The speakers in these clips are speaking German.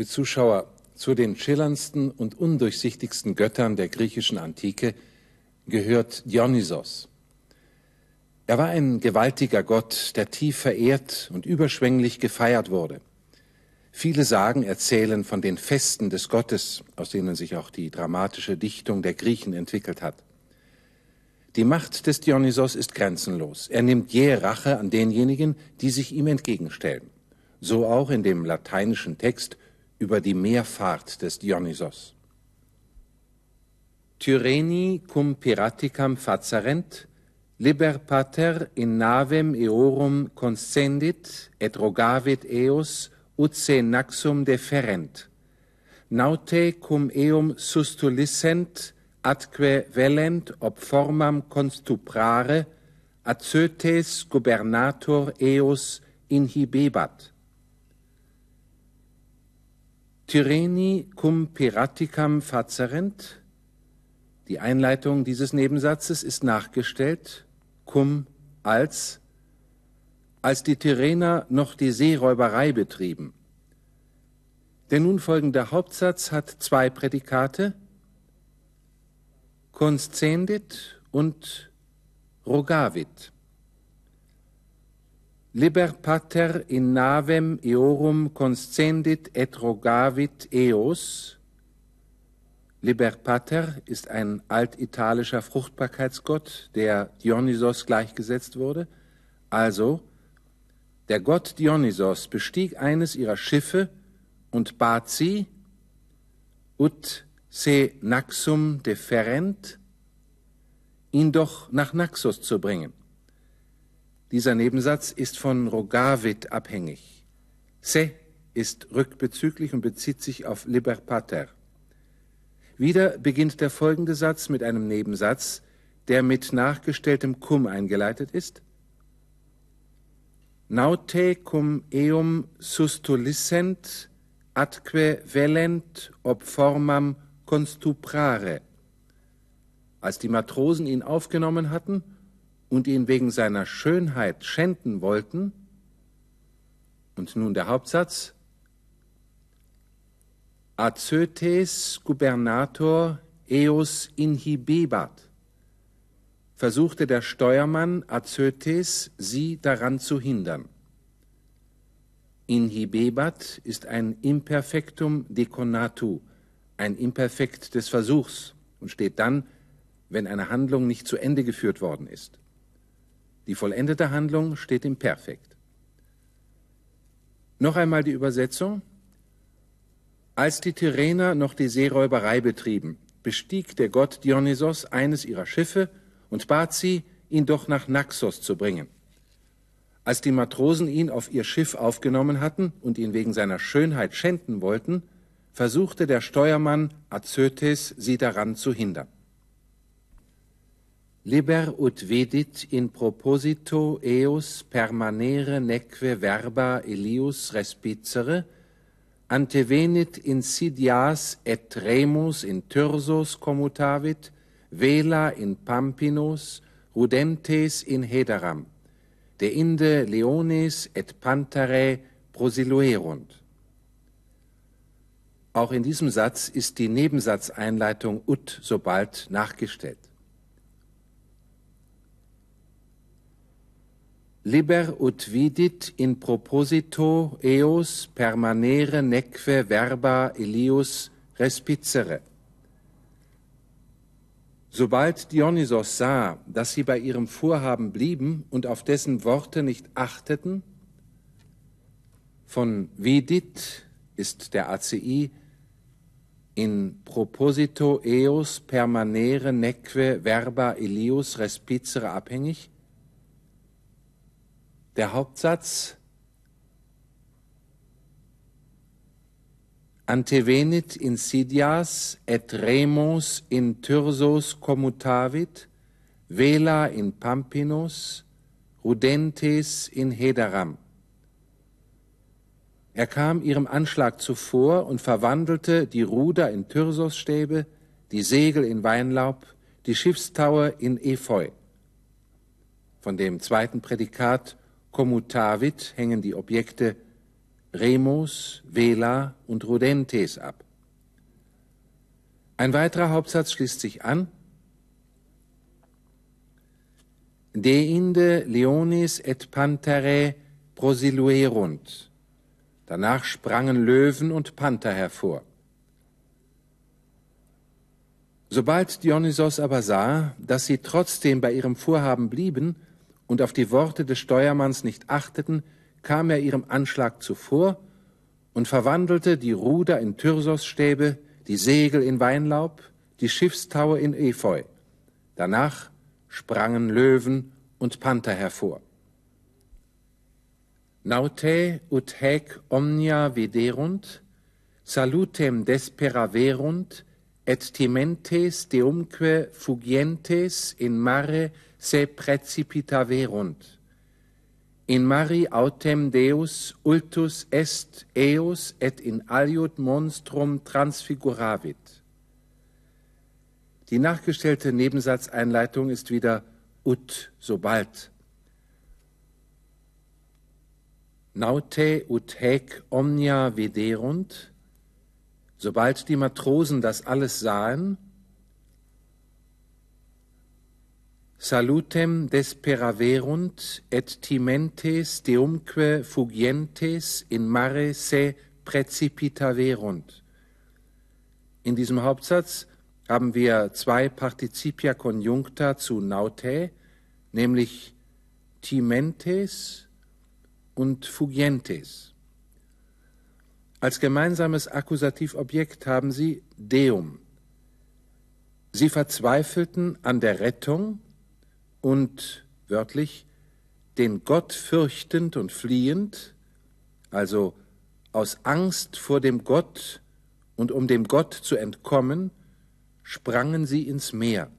Liebe Zuschauer, zu den schillerndsten und undurchsichtigsten Göttern der griechischen Antike gehört Dionysos. Er war ein gewaltiger Gott, der tief verehrt und überschwänglich gefeiert wurde. Viele Sagen erzählen von den Festen des Gottes, aus denen sich auch die dramatische Dichtung der Griechen entwickelt hat. Die Macht des Dionysos ist grenzenlos. Er nimmt jähe Rache an denjenigen, die sich ihm entgegenstellen. So auch in dem lateinischen Text über die Meerfahrt des Dionysos. Tyreni cum piraticam facerent, liber pater in navem eorum conscendit et rogavit eos ut se naxum deferent. Naute cum eum sustulissent atque velent ob formam constuprare, Acetes gubernator eos inhibebat Tyreni cum piraticam facerent. Die Einleitung dieses Nebensatzes ist nachgestellt, cum als, als die Tyrener noch die Seeräuberei betrieben. Der nun folgende Hauptsatz hat zwei Prädikate, conscendit und rogavit. Liber pater in navem eorum conscendit et rogavit eos. Liber pater ist ein altitalischer Fruchtbarkeitsgott, der Dionysos gleichgesetzt wurde. Also, der Gott Dionysos bestieg eines ihrer Schiffe und bat sie, ut se Naxum deferent, ihn doch nach Naxos zu bringen. Dieser Nebensatz ist von Rogavit abhängig. Se ist rückbezüglich und bezieht sich auf Liber Pater. Wieder beginnt der folgende Satz mit einem Nebensatz, der mit nachgestelltem cum eingeleitet ist. Naute cum eum sustulissent atque velent ob formam constuprare. Als die Matrosen ihn aufgenommen hatten und ihn wegen seiner Schönheit schänden wollten, und nun der Hauptsatz, Azotes Gubernator eos inhibebat, versuchte der Steuermann Azotes, sie daran zu hindern. Inhibebat ist ein Imperfektum deconatu, ein Imperfekt des Versuchs und steht dann, wenn eine Handlung nicht zu Ende geführt worden ist. Die vollendete Handlung steht im Perfekt. Noch einmal die Übersetzung. Als die Tyrener noch die Seeräuberei betrieben, bestieg der Gott Dionysos eines ihrer Schiffe und bat sie, ihn doch nach Naxos zu bringen. Als die Matrosen ihn auf ihr Schiff aufgenommen hatten und ihn wegen seiner Schönheit schänden wollten, versuchte der Steuermann Azotes, sie daran zu hindern. Liber ut vedit in proposito eos permanere neque verba Elius respicere, antevenit insidias et remus in Tyrsos commutavit, vela in Pampinos, rudentes in Hederam, de inde leones et pantare prosiluerunt. Auch in diesem Satz ist die Nebensatzeinleitung ut sobald nachgestellt. Liber ut vidit in proposito eos permanere neque verba Elius respicere. Sobald Dionysos sah, dass sie bei ihrem Vorhaben blieben und auf dessen Worte nicht achteten, von vidit ist der ACI in proposito eos permanere neque verba Elius respicere abhängig, der Hauptsatz Antevenit insidias et remus in Tyrsos commutavit, vela in Pampinos, rudentes in Hederam. Er kam ihrem Anschlag zuvor und verwandelte die Ruder in Tyrsosstäbe, die Segel in Weinlaub, die Schiffstaue in Efeu. Von dem zweiten Prädikat commutavit hängen die Objekte Remus, Vela und Rudentes ab. Ein weiterer Hauptsatz schließt sich an. Deinde leonis et pantherae prosiluerunt. Danach sprangen Löwen und Panther hervor. Sobald Dionysos aber sah, dass sie trotzdem bei ihrem Vorhaben blieben und auf die Worte des Steuermanns nicht achteten, kam er ihrem Anschlag zuvor und verwandelte die Ruder in Tyrsosstäbe, die Segel in Weinlaub, die Schiffstaue in Efeu. Danach sprangen Löwen und Panther hervor. Naute ut haec omnia viderunt, salutem desperaverunt, et timentes deumque fugientes in mare se precipitaverunt. In mari autem Deus ultus est eos et in aliud monstrum transfiguravit. Die nachgestellte Nebensatzeinleitung ist wieder ut, sobald. Naute ut haec omnia viderunt, Sobald die Matrosen das alles sahen, salutem desperaverunt et timentes deumque fugientes in mare se precipitaverunt. In diesem Hauptsatz haben wir zwei Partizipia conjuncta zu naute, nämlich timentes und fugientes. Als gemeinsames Akkusativobjekt haben sie Deum. Sie verzweifelten an der Rettung und wörtlich den Gott fürchtend und fliehend, also aus Angst vor dem Gott und um dem Gott zu entkommen, sprangen sie ins Meer.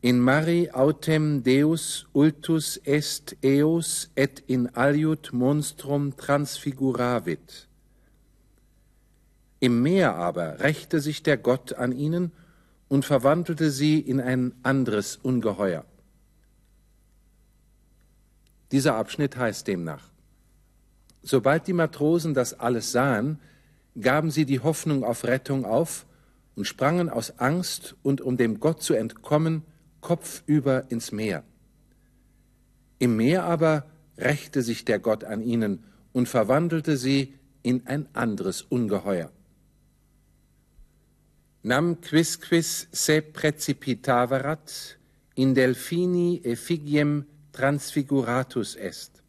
In mari autem Deus ultus est eos et in aliud monstrum transfiguravit. Im Meer aber rächte sich der Gott an ihnen und verwandelte sie in ein anderes Ungeheuer. Dieser Abschnitt heißt demnach, sobald die Matrosen das alles sahen, gaben sie die Hoffnung auf Rettung auf und sprangen aus Angst und um dem Gott zu entkommen, kopfüber ins Meer. Im Meer aber rächte sich der Gott an ihnen und verwandelte sie in ein anderes Ungeheuer. Nam quisquis se precipitaverat in delphini effigiem transfiguratus est.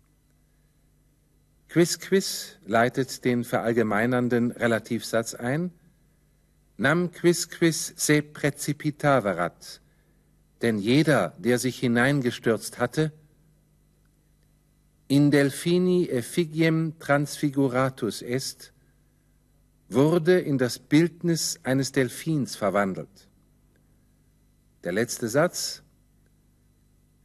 Quisquis leitet den verallgemeinernden Relativsatz ein. Nam quisquis se precipitaverat denn jeder, der sich hineingestürzt hatte, in Delphini effigiem transfiguratus est, wurde in das Bildnis eines Delphins verwandelt. Der letzte Satz,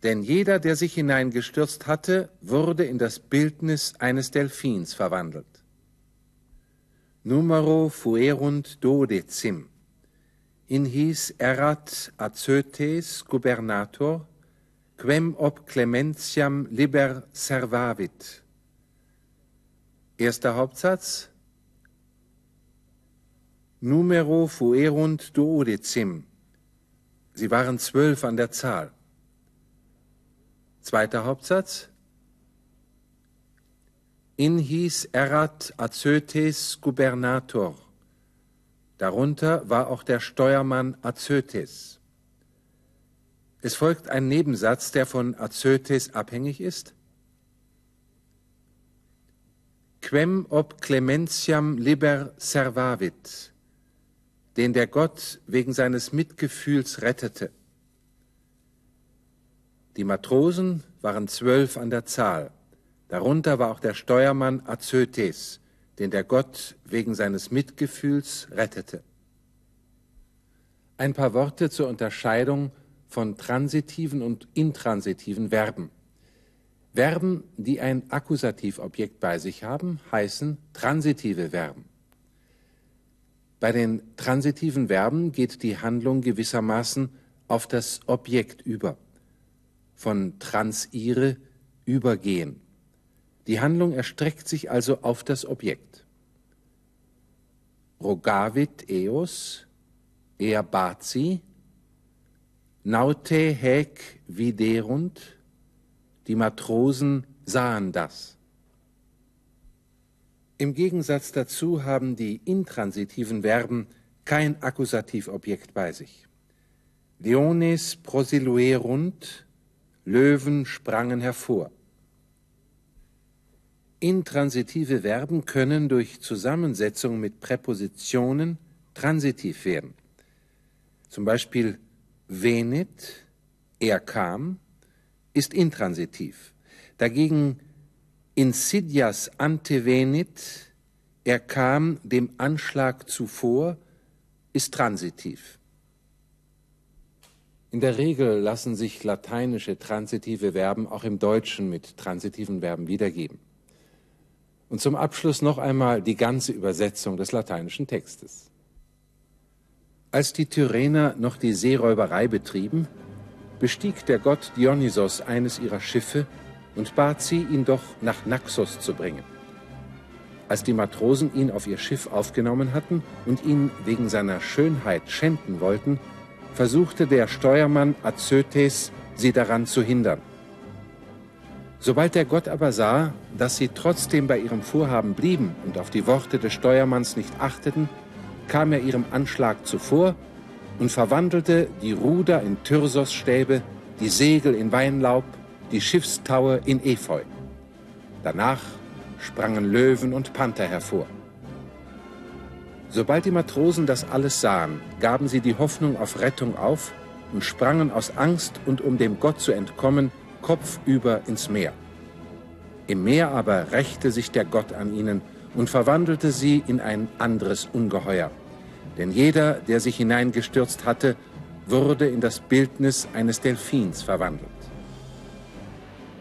denn jeder, der sich hineingestürzt hatte, wurde in das Bildnis eines Delphins verwandelt. Numero fuerunt dodecim in his erat Azotes gubernator, quem ob clementiam liber servavit. Erster Hauptsatz. Numero fuerunt duodecim. Sie waren zwölf an der Zahl. Zweiter Hauptsatz. In his erat Azotes gubernator. Darunter war auch der Steuermann Azotes. Es folgt ein Nebensatz, der von Azotes abhängig ist. Quem ob clementiam liber servavit, den der Gott wegen seines Mitgefühls rettete. Die Matrosen waren zwölf an der Zahl. Darunter war auch der Steuermann Azotes, den der Gott wegen seines Mitgefühls rettete. Ein paar Worte zur Unterscheidung von transitiven und intransitiven Verben. Verben, die ein Akkusativobjekt bei sich haben, heißen transitive Verben. Bei den transitiven Verben geht die Handlung gewissermaßen auf das Objekt über. Von transire übergehen. Die Handlung erstreckt sich also auf das Objekt. Rogavit eos, eabazi, naute hec viderunt, die Matrosen sahen das. Im Gegensatz dazu haben die intransitiven Verben kein Akkusativobjekt bei sich. Leones prosiluerunt, Löwen sprangen hervor. Intransitive Verben können durch Zusammensetzung mit Präpositionen transitiv werden. Zum Beispiel venit, er kam, ist intransitiv. Dagegen insidias antevenit, er kam dem Anschlag zuvor, ist transitiv. In der Regel lassen sich lateinische transitive Verben auch im Deutschen mit transitiven Verben wiedergeben. Und zum Abschluss noch einmal die ganze Übersetzung des lateinischen Textes. Als die Tyrener noch die Seeräuberei betrieben, bestieg der Gott Dionysos eines ihrer Schiffe und bat sie, ihn doch nach Naxos zu bringen. Als die Matrosen ihn auf ihr Schiff aufgenommen hatten und ihn wegen seiner Schönheit schänden wollten, versuchte der Steuermann Azötes, sie daran zu hindern. Sobald der Gott aber sah, dass sie trotzdem bei ihrem Vorhaben blieben und auf die Worte des Steuermanns nicht achteten, kam er ihrem Anschlag zuvor und verwandelte die Ruder in Tyrsosstäbe, die Segel in Weinlaub, die Schiffstaue in Efeu. Danach sprangen Löwen und Panther hervor. Sobald die Matrosen das alles sahen, gaben sie die Hoffnung auf Rettung auf und sprangen aus Angst und um dem Gott zu entkommen, kopfüber ins Meer. Im Meer aber rächte sich der Gott an ihnen und verwandelte sie in ein anderes Ungeheuer. Denn jeder, der sich hineingestürzt hatte, wurde in das Bildnis eines Delfins verwandelt.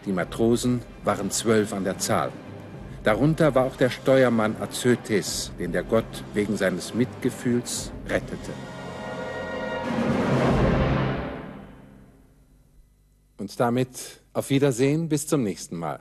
Die Matrosen waren zwölf an der Zahl. Darunter war auch der Steuermann Azötes, den der Gott wegen seines Mitgefühls rettete. Und damit auf Wiedersehen bis zum nächsten Mal.